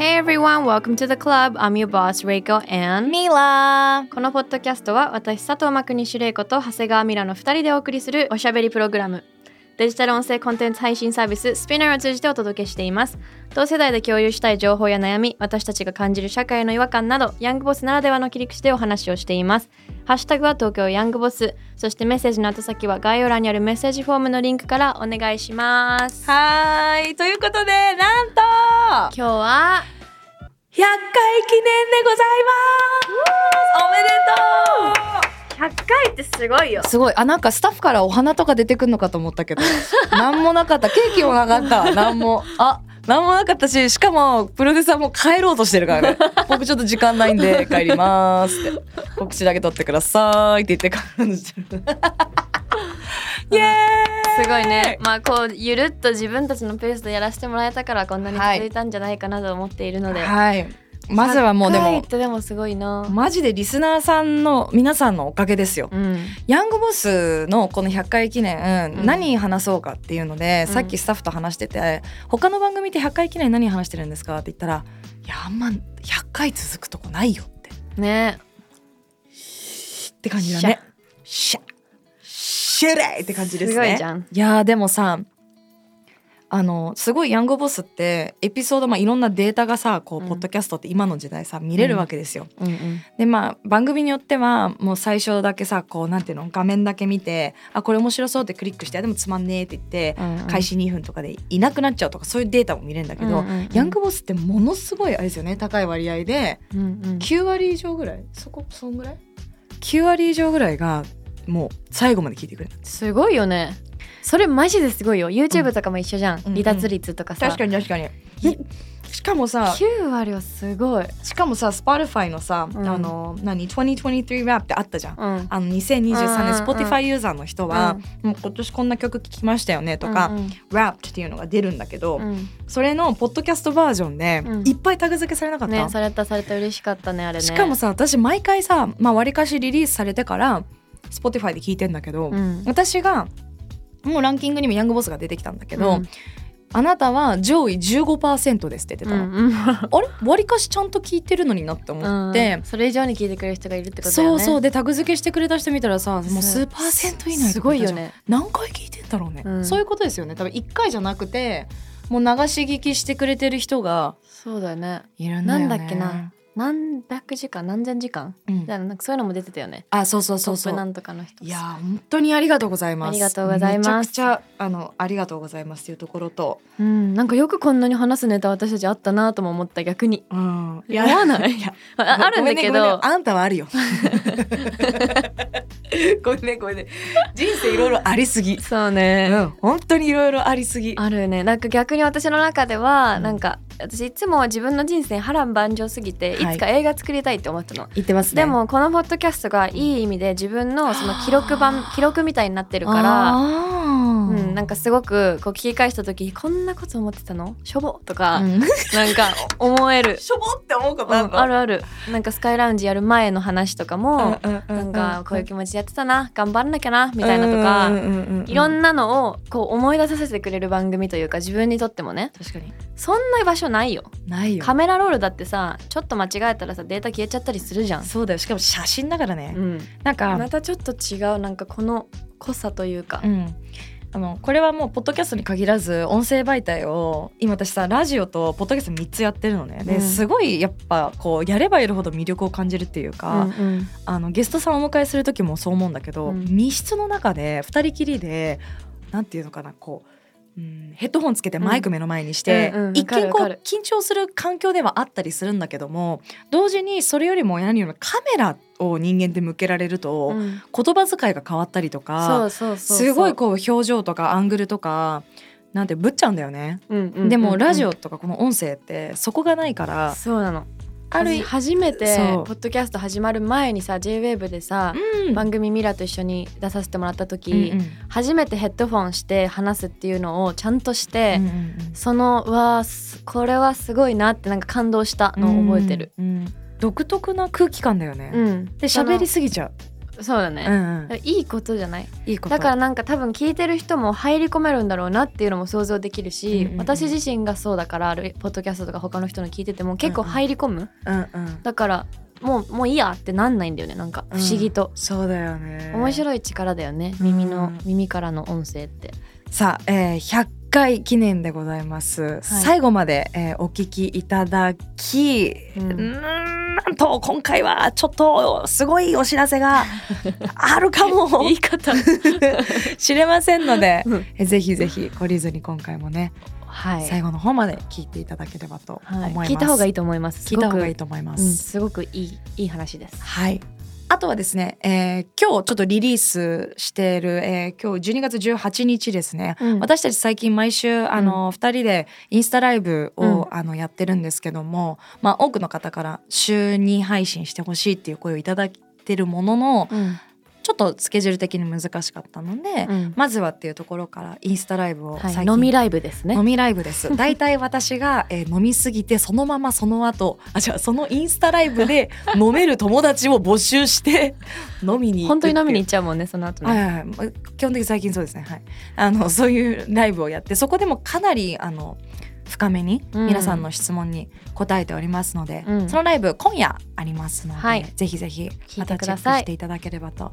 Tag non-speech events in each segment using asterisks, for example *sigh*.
Hey everyone, welcome to the club. I'm your boss, Reiko and ミラこのポッドキャストは私佐藤真国主玲子と長谷川ミラの2人でお送りするおしゃべりプログラム。デジタル音声コンテンツ配信サービス Spinner を通じてお届けしています。同世代で共有したい情報や悩み私たちが感じる社会の違和感などヤングボスならではの切り口でお話をしています。ハッシュタグは東京ヤングボス。そしてメッセージの後先は概要欄にあるメッセージフォームのリンクからお願いします。はーい。ということでなんと。今日は100回記念でございます。おめでとう。100回ってすごいよ。すごい。あなんかスタッフからお花とか出てくるのかと思ったけど。*laughs* なんもなかった。ケーキもなかった。なんも。あなんもなかったししかもプロデューサーも帰ろうとしてるからね。僕ちょっと時間ないんで帰りますって。告知だけ取ってくださいって言って帰ろうとしてるイエーイ。すごいね。まあこうゆるっと自分たちのペースでやらせてもらえたからこんなに続いたんじゃないかなと思っているので、はい。まずはもうで100回もってでもすごいな。マジでリスナーさんの皆さんのおかげですよ。うん。ヤングボスのこの100回記念、うん。何話そうかっていうので、うん。さっきスタッフと話してて他の番組って100回記念何話してるんですかって言ったら「いやあんま100回続くとこないよ」って。ね。って感じだね。シャシュレイって感じですね。すごいじゃん。いやーでもさあのすごいヤングボスってエピソード、まあ、いろんなデータがさこう、うんポッドキャストって今の時代さ見れるわけですよ。うんうん。でまあ番組によってはもう最初だけさこうなんていうの画面だけ見てあこれ面白そうってクリックしてあでもつまんねえって言って、うんうん。開始2分とかでいなくなっちゃうとかそういうデータも見れるんだけど、うんうんうん。ヤングボスってものすごいあれですよね高い割合で。うんうん。9割以上ぐらい？そこそんぐらい ?9 割以上ぐらいがもう最後まで聞いてくれす。すごいよね。それマジですごいよ。YouTube とかも一緒じゃん、うん。離脱率とかさ、確かに確かに。しかもさ9割はすごい、しかもさ Spotify のさ、うん。あの何？2023 rap ってあったじゃん。うん、あの2023年うんうん Spotify ユーザーの人は、もう今年こんな曲聴きましたよねとか、うんうん。っていうのが出るんだけど、うん。それのポッドキャストバージョンでうん。いっぱいタグ付けされなかった、ねされたされた嬉しかったねあれね。しかもさ私毎回さまあ割かしリリースされてから Spotify で聞いてんだけど、うん。私がもうランキングにもヤングボスが出てきたんだけど、うん。あなたは上位15%ですって言ってたの、うんうん。*laughs* あれ？割かしちゃんと聞いてるのになって思って、うん。それ以上に聞いてくれる人がいるってことだよね。そうそう。でタグ付けしてくれた人見たらさもう数パーセント以内すごいよね。何回聞いてんだろうね、うん。そういうことですよね。多分1回じゃなくてもう流し聞きしてくれてる人がそうだよね。いるんだよね。なんだっけな何百時間何千時間？うん。ななんかそういうのも出てたよね。あそうそうそうそう。なんとかの人。いやー本当にありがとうございます。ありがとうございます。めちゃくちゃあのありがとうございますっていうところと。うん。なんかよくこんなに話すネタ私たちあったなとも思った逆に。うん。思わない？いや。ああるんだけごめね。あんたはあるよ。*laughs* ごめんねごめんね。人生いろいろありすぎ。そうね、うん。本当にいろいろありすぎ。あるね。なんか逆に私の中では、うん。なんか私いつも自分の人生波乱万丈すぎていはい。つか映画作りたいって思ったの、言ってますね。でもこのポッドキャストがいい意味で自分のその記録版記録みたいになってるからうん、なんかすごくこう聞き返した時こんなこと思ってたの？しょぼ？とか、うん。*laughs* なんか思える、しょぼって思うこうん、あるある。なんかスカイラウンジやる前の話とかも、ななんかこういう気持ちでやってたな頑張らなきゃなみたいなとか、いろんななのをこう思い出させてくれる番組というか自分にとってもね。確かに。そんな場所ないよ。ないよ。カメラロールだってさちょっと間違えたらさデータ消えちゃったりするじゃん、そうだよ。しかも写真だからね、うん、なんか、またちょっと違うなんかこの濃さというか、うん、あのこれはもうポッドキャストに限らず音声媒体を今私さラジオとポッドキャスト3つやってるのね。で、うん。すごいやっぱこうやればやるほど魅力を感じるっていうか、うんうん。あのゲストさんをお迎えする時もそう思うんだけど、うん。密室の中で2人きりでなんていうのかなこう、うん、ヘッドホンつけてマイク目の前にして、うん一見こう緊張する環境ではあったりするんだけども同時にそれよりも何よりもカメラを人間って向けられると、うん。言葉遣いが変わったりとかすごいこう表情とかアングルとかなんてぶっちゃうんだよね。でもラジオとかこの音声ってそこがないからそうなのある私初めてポッドキャスト始まる前にさ JWAVE でさ、うん。番組ミラと一緒に出させてもらった時、うんうん初めてヘッドフォンして話すっていうのをちゃんとして、うんうんそのうわこれはすごいなってなんか感動したのを覚えてる。うんうん。独特な空気感だよね、うん、で喋りすぎちゃう、そうだね、うんうん、いいことじゃない？いいこと。だからなんか多分聞いてる人も入り込めるんだろうなっていうのも想像できるし、うんうんうん。私自身がそうだからあるポッドキャストとか他の人の聞いてても結構入り込む、うんうん。だからもうもういいやってなんないんだよねなんか。不思議と、そうだよね。面白い力だよね耳の、うん。耳からの音声って。さあ、えー、100回記念でございます、最後まで、えーお聞きいただき、ううん。なんと今回はちょっとすごいお知らせが *laughs* あるかも。言い方。*laughs* しれませんのでうん。えぜひぜひ懲りずに今回もね、はい、最後の方まで聞いていただければと思はいいます、聞いた方がいいと思います。聞いた方がいいすと思いまごく、うん、す、すごくいいいい話です。はいあとはですね、えー今日ちょっとリリースしている、えー今日12月18日ですね、うん。私たち最近毎週あの、2人でインスタライブを、うん。あのやってるんですけども、まあ、多くの方から週2配信してほしいっていう声をいただいてるもののうんちょっとスケジュール的に難しかったので、うん。まずはっていうところからインスタライブをはい、飲みライブですね。飲みライブです。*laughs* 大体私が、えー飲みすぎてそのままその後あじゃあそのインスタライブで *laughs* 飲める友達を募集して飲みに本当に飲みに行行っちゃうもんねその後ね、はいはい。基本的に最近そうですね。はい。あのそういうライブをやってそこでもかなりあの深めにうん。皆さんの質問に答えておりますので、うん。そのライブ今夜ありますので、はい。ぜひぜひまたチェックしていただければと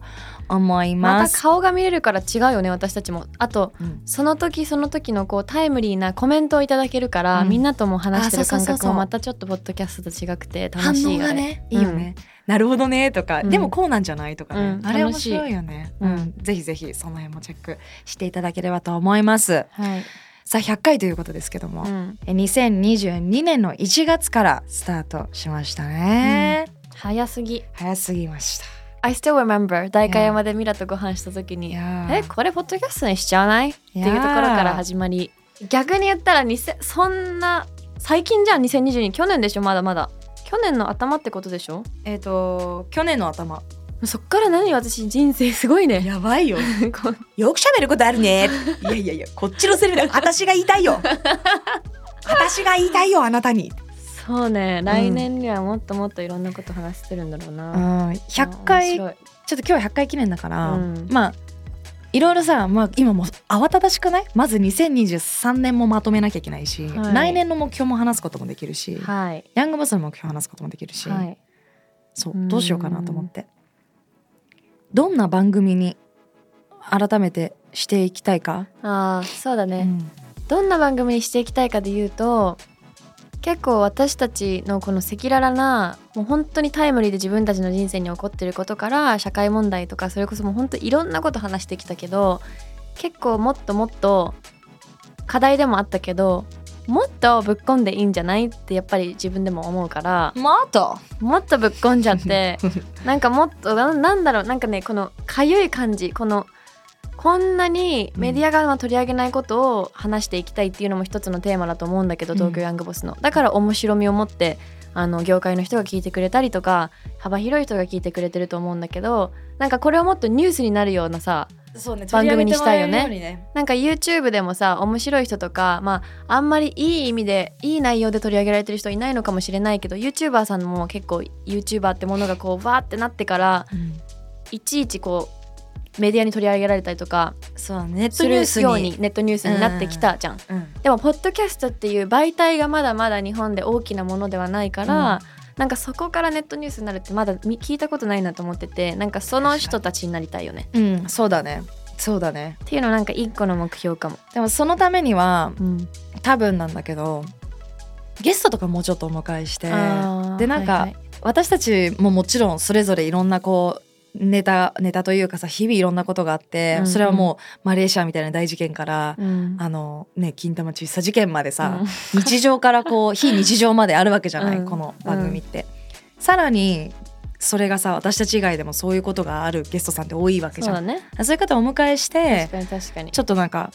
思いまます。た顔が見れるから違うよね私たちも。あとうん。その時その時のこうタイムリーなコメントをいただけるから、うん。みんなとも話してる感覚もまたちょっとポッドキャストと違くて楽反しいよねいいよね、なるほどねとか、うん。でもこうなんじゃないとかね、うん。あれ面白いよね、うん。うん。ぜひぜひその辺もチェックしていただければと思います。はい、さあ100回ということですけども、うん、え2022年の1月からスタートしましたね、早すぎ。早すぎました。I still remember 代官山でミラとご飯した時いにえこれポッドキャストにしちゃわない？っていうところから始まり。逆に言ったら2000そんな最近じゃん？2022去年でしょ？まだまだ。去年の頭ってことでしょ？えっ、と去年の頭そっから何私人生すごいね。やばいよ。*laughs* よく喋ることあるね。いやいやいやこっちのセリフだ *laughs* 私が言いたいよ。私が言いたいよあなたに。そうね。来年にはもっともっといろんなこと話してるんだろううな、ん100回ちょ面っと今日100回記念だから、うん。まあいろいろさ、まあ、今もう慌ただしくない？まず2023年もまとめなきゃいけないし、はい。来年の目標も話すこともできるし、はい。ヤングボスの目標話すこともできるし、はい。そううんどうしようかなと思ってどんな番組に改めてしていきたいか、ああそうだね、うん。どんな番組にしていきたいかで言うと結構私たちのこの赤裸々なもう本当にタイムリーで自分たちの人生に起こってることから社会問題とかそれこそもう本当いろんなこと話してきたけど結構もっともっと課題でもあったけどもっとぶっこんでいいんじゃないってやっぱり自分でも思うからもっと？もっとぶっこんじゃって *laughs* なんかもっとななんだろうなんかねこのかゆい感じこのこんなにメディアがまあ取り上げないことを話していきたいっていうのも一つのテーマだと思うんだけど、うん。東京ヤングボスの。だから面白みを持ってあの業界の人が聞いてくれたりとか幅広い人が聞いてくれてると思うんだけどなんかこれをもっとニュースになるようなさそうね番組にしたいよね。ね。なんか YouTube でもさ面白い人とかまああんまりいい意味でいい内容で取り上げられてる人いないのかもしれないけど YouTuber さんも結構 YouTuber ってものがこうバーってなってからいちいちこうメディアに取り上げられたりとかそうネットニュースに。ようにネットニュースになってきたじゃん。うんでもポッドキャストっていう媒体がまだまだ日本で大きなものではないから、うん。なんかそこからネットニュースになるってまだみ聞いたことないなと思っててなんかその人たちになりたいよね。うん、そうだね。そうだね。っていうのなんか一個の目標かも。でもそのためにはうん、多分なんだけどゲストとかもうちょっとお迎えしてでなんか、はいはい。私たちももちろんそれぞれいろんなこうネタネタというかさ日々いろんなことがあって、うんうん。それはもうマレーシアみたいな大事件から、うん。あのね金玉窒素事件までさ、日常からこう *laughs* 非日常まであるわけじゃない、うん。この番組って。さらにそれがさ私たち以外でもそういうことがあるゲストさんって多いわけじゃん。そうだね。そういう方をお迎えしてちょっとなんか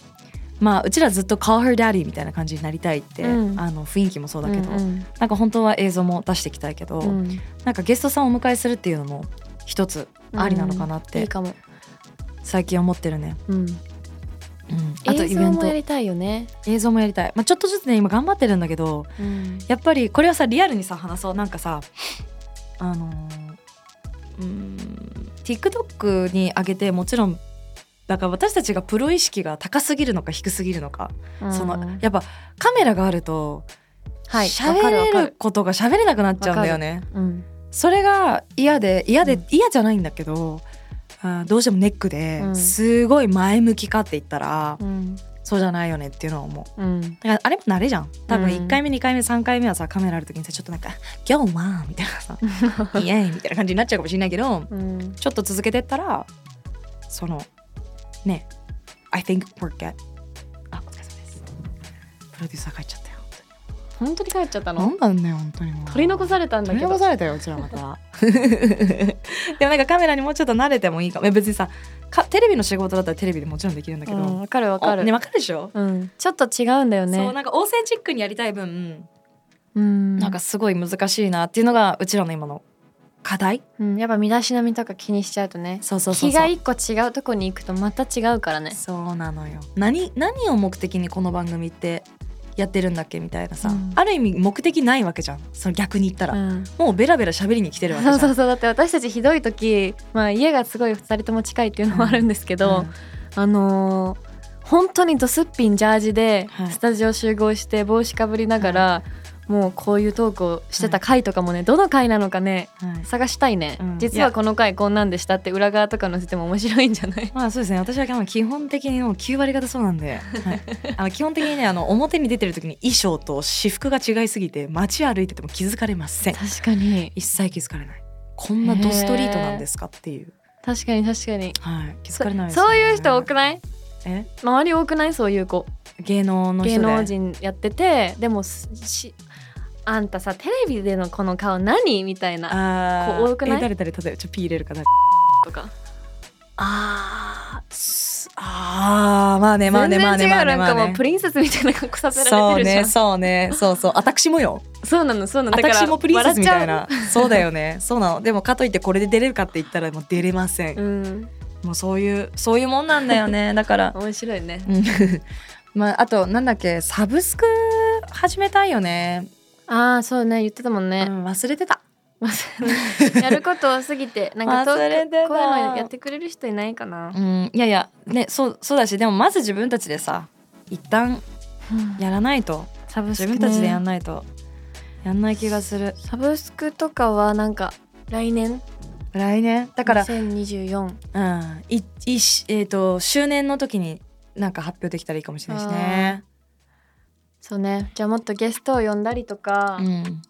まあうちらずっと call her daddy みたいな感じになりたいって、うん。あの雰囲気もそうだけど、うんなんか本当は映像も出していきたいけど、うんうん。なんかゲストさんをお迎えするっていうのも一つありなのかなっていいかも、最近思ってるね。うん、うん、あとイベント。もやりたいよね、映像もやりたい、まあ、ちょっとずつね今頑張ってるんだけどうん。やっぱりこれはさリアルにさ話そう。なんかさあのーうーん TikTok に上げてもちろんだから私たちがプロ意識が高すぎるのか低すぎるのか、そのやっぱカメラがあるとはい喋、わかる。われることが喋れなくなっちゃうんだよね。うんそれが嫌で嫌で、うん。嫌じゃないんだけどあーどうしてもネックで、うん。すごい前向きかって言ったら、うん。そうじゃないよねっていうのは思う。うん。だからあれも慣れじゃん。多分うん。1回目2回目3回目はさカメラある時にさちょっとなんか「今日は」みたいなさ「*laughs* イエーイ」みたいな感じになっちゃうかもしれないけどうん。ちょっと続けてったらそのね I think we're good あお疲れ様です。プロデューサー帰っちゃったよ本当に帰っちゃったの？なんだよ本当にもう。取り残されたんだ取りけど残されたようちらまた。*laughs* でもなんかカメラにもうちょっと慣れてもいいかも。別にさかテレビの仕事だったらテレビでもちろんできるんだけど、うんわかるわかる、おねわかるでしょ、うん、ちょっと違うんだよね。そうなんかオーセンチックにやりたい分うん。なんかすごい難しいなっていうのがうちらの今の課題。うん、やっぱ身だしなみとか気にしちゃうとね。そうそうそう。気が一個違うとこに行くとまた違うからね。そうなのよ。何何を目的にこの番組ってやってるんだっけみたいなさ、うん。ある意味目的ないわけじゃん。その逆に言ったら、うん。もうベラベラ喋りに来てるわけじゃん。*laughs* そうそうそう。だって私たちひどい時、まあ、家がすごい2人とも近いっていうのもあるんですけど、うんあのー本当にドスッピンジャージではい。スタジオ集合して帽子かぶりながら、もうこういうトークをしてた回とかもねどの回なのかねはい。探したいね、うん。実はこの回こんなんでしたって裏側とか載せても面白いんじゃない？まあそうですね。私は基本的にもう9割方そうなんで、はい、*laughs* あの基本的にねあの表に出てる時に衣装と私服が違いすぎて街歩いてても気づかれません。確かに。一切気づかれない。こんなドストリートなんですかっていう、確かに確かに。はい、気づかれないですそそういう人多くない？え？周り多くない？そういう子。芸能の人で。芸能人やっててでもすしあんたさテレビでのこの顔何？みたいな。あー。こう多くない？え誰誰例えばちょっとピー入れるかな。とか。あーすあーまあねまあねまあねまあねまあねなんかもうプリンセスみたいな格好させらそうれてるじゃん。ねそうねそうそう。私もよ。そうなのそうなの。だから私もプリンセスみたい笑なそうだよね。そうなの。でもかといってこれで出れるかって言ったらもう出れません、ううん。もうそういうそういうもんなんだよね。*laughs* だから。面白いね。うん。*laughs* まああとなんだっけサブスク始めたいよね、ああそうね言ってたもんね、うん、忘れてた。やること多すぎて *laughs* なんかこういうのやってくれる人いないかな、うんいやいやねそうそうだしでもまず自分たちでさ一旦やらないと。サブスク、ね、自分たちでやんないと。やんない気がする。サブスクとかはなんか来年？来年？だから2024うんいいしえっ、と周年の時になんか発表できたらいいかもしれないしねそうね。じゃあもっとゲストを呼んだりとか、うん。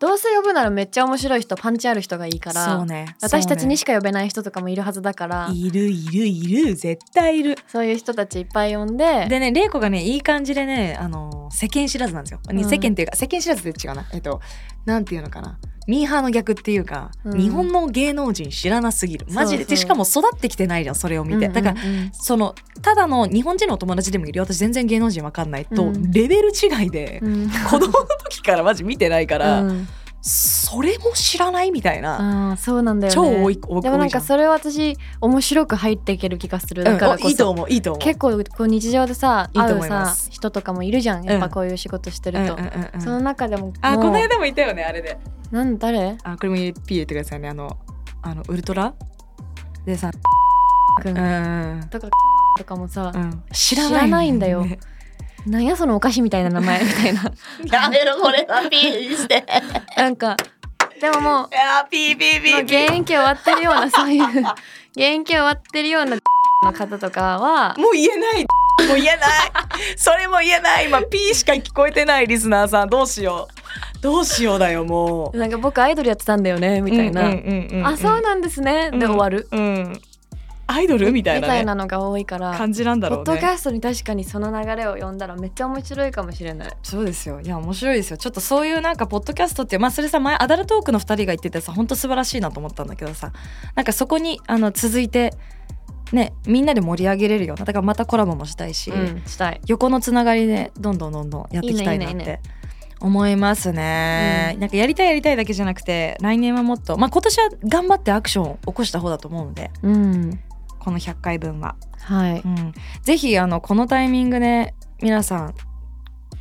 どうせ呼ぶならめっちゃ面白い人パンチある人がいいから。そうね。私たちにしかか呼べない人とかもいるはずだから。いるいるいる絶対いる。そういう人たちいっぱい呼んで。でね玲子がねいい感じでねあの世間知らずなんですよ、うん。世間っていうか世間知らずって違うな。えっとなんていうのかなミーハーの逆っていうか、うん。日本の芸能人知らなすぎる。マジで。しかも育ってきてないじゃんそれを見て、だからうんうん。うんそのただの日本人のお友達でもいる。よ私全然芸能人わかんないと、うん。レベル違いで、うん。子供の時からマジ見てないから、うん。それも知らないみたいな、そうなんだよね。超多い多いでもなんかそれは私面白く入っていける気がする。だうん。からこそ、いいと思ういいと思う。結構こう日常でさ会うさ人とかもいるじゃん。やっぱこういう仕事してると、うんうんうんうんその中でもあこの間もいたよねあれでなん誰？あこれも P 入れてくださいね。あのあのウルトラ？でさくうん。んとかとかもさ、うん。知らない。んだよ。ね。なんやそのお菓子みたいな名前みたいな。*laughs* やめろこれ。は P にして。なんかでももういや P P もう P 現役終わってるようなそういう *laughs* 現役終わってるようなの方とかはもう言えない。もう言えない。それも言えない。今 P しか聞こえてないリスナーさんどうしよう *laughs* どうしようだよもう。なんか僕アイドルやってたんだよねみたいな、あそうなんですね、で終わる。うん。アイドルみたいな,、ね、みたいなのが多いから感じなんだろうね。ポッドキャストに確かにその流れを読んだらめっちゃ面白いかもしれない。そうですよ。いや面白いですよ。ちょっとそういうなんかポッドキャストってまあそれさ前アダルトークの2人が言っててさ本当素晴らしいなと思ったんだけどさ。なんかそこにあの続いてねみんなで盛り上げれるようなだからまたコラボもしたいし、うんしたい。横のつながりでどんどんどんどんやっていきたいないって思いますね、うん。なんかやりたいやりたいだけじゃなくて来年はもっとまあ今年は頑張ってアクションを起こした方だと思うのでうん。この100回分は、はい。うん、ぜひあのこのタイミングで皆さん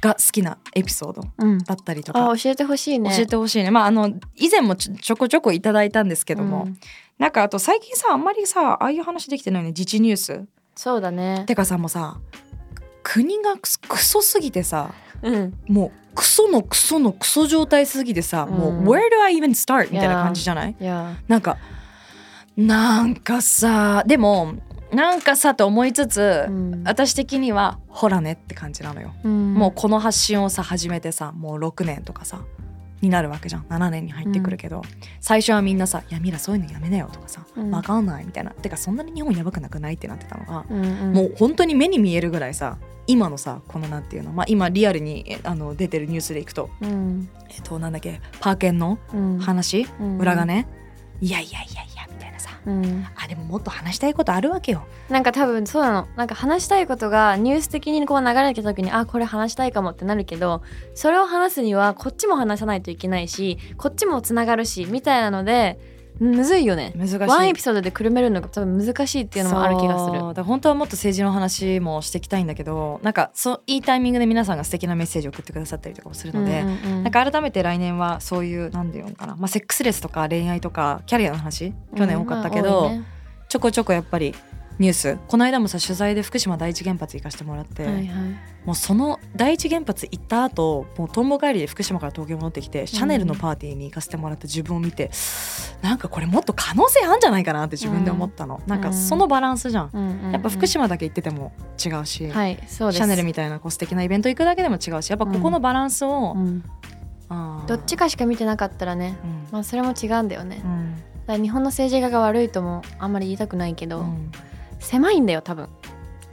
が好きなエピソードうん。だったりとかあ教えてほしいね。教えてほしいね。まああの以前もちょこちょこいただいたんですけけども、なんかあと最近さあんまりさああいう話できてないよね。自治ニュース。そうだね。てかさもうさ国がクソすぎてさうん。もうクソのクソのクソ状態すぎてさ、もううん Where do I even start? みたいな感じじゃない？いや。なんかなんかさでもなんかさと思いつつ、うん。私的にはほらねって感じなのよ、うん。もうこの発信をさ始めてさもう6年とかさになるわけじゃん。7年に入ってくるけど、最初はみんなさ「いやミラそういうのやめなよ」とかさ「うんわかんない」みたいな。てかそんなに日本やばくなくないってなってたのが、うんうん。もう本当に目に見えるぐらいさ今のさこのなんていうのまあ今リアルにえあの出てるニュースでいくとうん。えっとなんだっけパーケンのうん。話、うん。裏がねいやいやいやいやうん。あでももっと話したいことあるわけよ。なんか多分そうなの。なんか話したいことがニュース的にこう流れてきた時にあこれ話したいかもってなるけどそれを話すにはこっちも話さないといけないしこっちもつながるしみたいなのでむずいよね。難しい。ワンエピソードでくるめるのが多分難しいっていうのもある気がする。だ本当はもっと政治の話もしていきたいんだけどなんかそういいタイミングで皆さんが素敵なメッセージを送ってくださったりとかもするので、うんうんうん。なんか改めて来年はそういうなんていうのかな、まあ、セックスレスとか恋愛とかキャリアの話去年多かったけど、うんまあね。ちょこちょこやっぱりニュース。この間もさ取材で福島第一原発行かせてもらって、はいはい。もうその第一原発行った後もうとんぼ帰りで福島から東京戻ってきてシャネルのパーティーに行かせてもらった自分を見て、なんかこれもっと可能性あるんじゃないかなって自分で思ったの、なんかそのバランスじゃん、うんうんうんやっぱ福島だけ行ってても違うし、はいそうシャネルみたいなこう素敵なイベント行くだけでも違うしやっぱここのバランスを、どっちかしか見てなかったらねうん。まあそれも違うんだよね。うん。だから日本の政治家が悪いともあんまり言いたくないけど、うん狭いんだよ多分。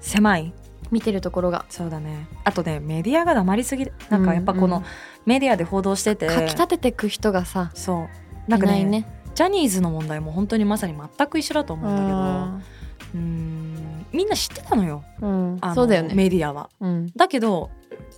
狭い？見てるところが。そうだね。あとねメディアが黙りすぎなんかやっぱこのうん。うんメディアで報道してて、かき立ててく人がさそう。なんかねね。ジャニーズの問題も本当にまさに全く一緒だと思うんだけど。あうーん。みんな知ってたのよ。ーうん。そうだよね。メディアは。うん。だけど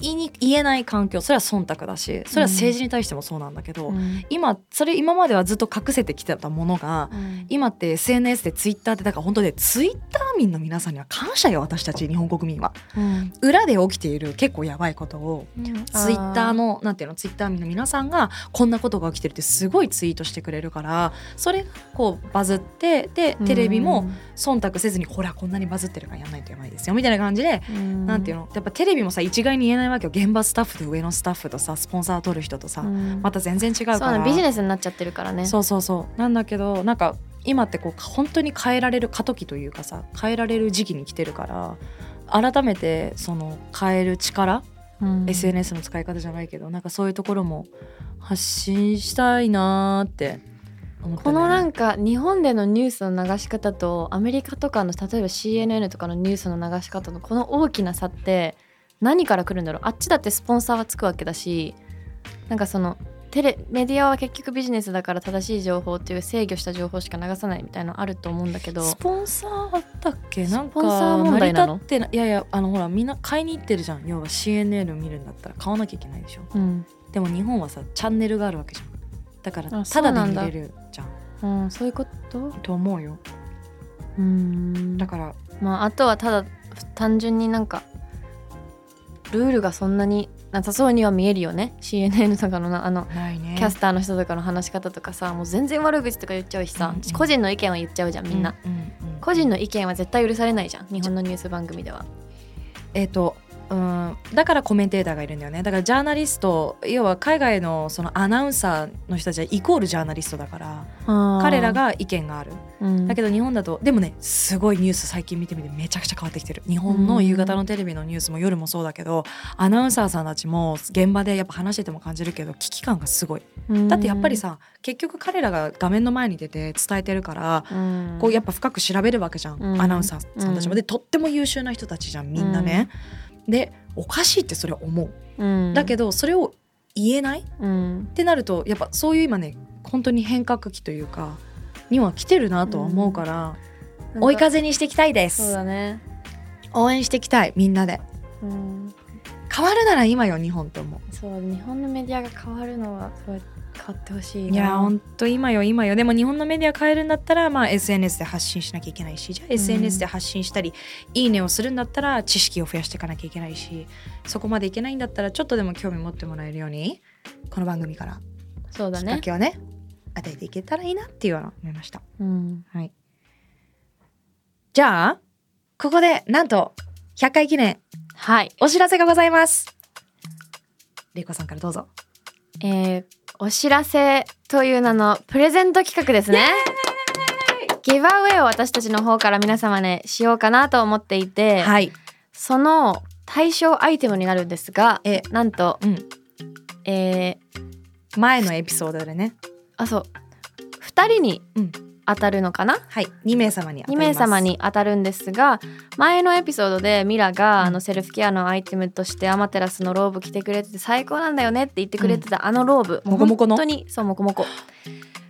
言いに言えない環境それは忖度だしそれは政治に対してもそうなんだけど、うん。今それ今まではずっと隠せてきてたものがうん。今って SNS でツイッターってだから本当でツイッター民の皆さんには感謝よ私たち日本国民は。うん。裏で起きている結構やばいことをツイッターのなんていうのツイッター民の皆さんがこんなことが起きてるってすごいツイートしてくれるからそれがこうバズってでテレビも忖度せずにほらこんなにバズってるからやんないとやばいですよみたいな感じで、うん。なんていうのやっぱテレビもさ一概に言えないわけよ。現場スタッフと上のスタッフとさスポンサー取る人とさ、うんまた全然違うからそうね。ビジネスになっちゃってるからね。そうそうそう。なんだけどなんか今ってこう本当に変えられる過渡期というかさ変えられる時期に来てるから改めてその変える力、うん。SNS の使い方じゃないけどなんかそういうところも発信したいなーってね、このなんか日本でのニュースの流し方とアメリカとかの例えば CNN とかのニュースの流し方のこの大きな差って何から来るんだろう。あっちだってスポンサーはつくわけだしなんかそのテレメディアは結局ビジネスだから正しい情報っていう制御した情報しか流さないみたいなのあると思うんだけどスポンサーだっけ？なんかスポンサー問題なの？ってないやいやあのほらみんな買いに行ってるじゃん。要は CNN 見るんだったら買わなきゃいけないでしょ？うん、でも日本はさチャンネルがあるわけじゃん。だからあただそうなんだ。で見れるじゃん。うん、そういうこと？と思うよ。うん。だからまああとはただ単純になんかルールがそんなになさそうには見えるよね。CNN とかのなあのね。キャスターの人とかの話し方とかさもう全然悪口とか言っちゃうしさ、うんうん。個人の意見は言っちゃうじゃんみんな、うんうんうん。個人の意見は絶対許されないじゃん日本のニュース番組では。えっ、とうんだからコメンテーターがいるんだよね。だからジャーナリスト要は海外のそのアナウンサーの人たちはイコールジャーナリストだから彼ら、が意見がある。うん、だけど日本だとでもねすごいニュース最近見てみてめちゃくちゃ変わってきてる。日本の夕方のテレビのニュースも夜もそうだけどアナウンサーさんたちも現場でやっぱ話してても感じるけど危機感がすごい。うん。だってやっぱり、さ結局彼らが画面の前に出て伝えてるからうん。こうやっぱ深く調べるわけじゃん、うん。アナウンサーさんたちも、うん。でとっても優秀な人たちじゃんみんなね。でおかしいってそれは思う、うん、だけどそれを言えない？っうん。てなるとやっぱそういう今ね本当に変革期というかには来てるなとは思うから、追い風にしていきたいでそうすだね。応援していきたいみんなで。うん。変わるなら今よ日本と思うそう日本のメディアが変わるのはすごい変わってほしいないやほんと今よ今よでも日本のメディア変えるんだったら、まあ、SNS で発信しなきゃいけないしじゃあ SNS で発信したり、いいねをするんだったら知識を増やしていかなきゃいけないしそこまでいけないんだったらちょっとでも興味持ってもらえるようにこの番組からきっかそうだねけをね与えていけたらいいなっていうのを思いました。うんはい、じゃあここでなんと100回記念はいお知らせがございます。れいこさんからどうぞ。えー、お知らせという名のプレゼント企画ですねギブアウェイを私たちの方から皆様ねしようかなと思っていて、はい。その対象アイテムになるんですがえなんと、うん。えー、前のエピソードでね。あそう2人にうん当たるのかな、はい。2名様に当た2ります。名様に当たるんですが前のエピソードでミラが、うんあのセルフケアのアイテムとしてアマテラスのローブ着てくれてて最高なんだよねって言ってくれてた、あのローブもこもこの？本当にそうもこもこ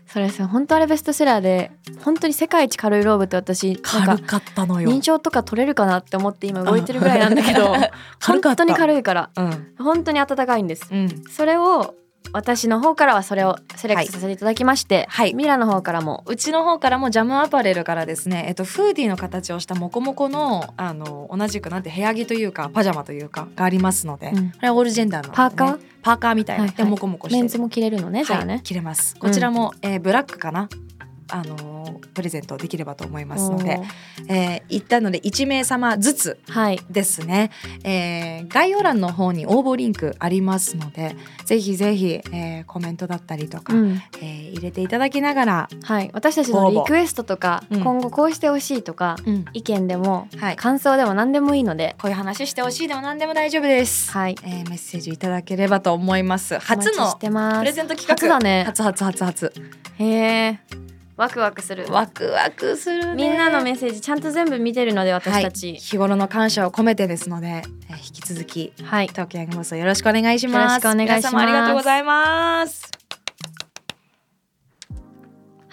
それですよ本当あれベストセラーで本当に世界一軽いローブって私軽かったのよ。認証とか取れるかなって思って今動いてるぐらいなんだけど *laughs* 本当に軽いからうん。本当に暖かいんですうん。それを私の方からはそれをセレクトさせていただきまして、はい。ミラの方からもうちの方からもジャムアパレルからですね、えっと、フーディーの形をしたモコモコのあの同じくなんて部屋着というかパジャマというかがありますので、うん。これはオールジェンダーの、ね、パーカー？パーカーみたいな、はいはい。でモコモコして。るメンズも着れるのねじゃあはいね、着れます。こちらも、えーブラックかなあのープレゼントできればと思いますのでえー、言ったので1名様ずつはい。ですね、えー概要欄の方に応募リンクありますのでぜひぜひ、えーコメントだったりとか、うん。えー入れていただきながら、はい、私たちのリクエストとか、うん。今後こうしてほしいとか、意見でもはい、感想でも何でもいいので、こういう話してほしいでも何でも大丈夫です、はい、えーメッセージいただければと思います。初のプレゼント企画。初だね。初初初初。へえワクワクする。ワクワクするね。みんなのメッセージちゃんと全部見てるので私たはい、ち日頃の感謝を込めてですので、えー引き続きはい、東京ヤングボスをよろしくお願いします。よろしくお願いします。ありがとうございます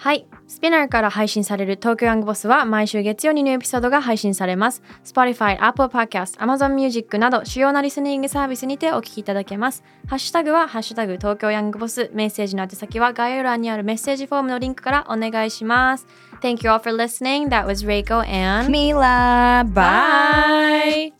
はい、スピナーから配信される東京ヤングボスは毎週月曜にニューエピソードが配信されます。Spotify、Apple Podcast、Amazon Music など主要なリスニングサービスにてお聞きいただけます。ハッシュタグはハッシュタグ東京ヤングボス。メッセージの宛先は概要欄にあるメッセージフォームのリンクからお願いします。Thank you all for listening. That was Reiko and ミラバ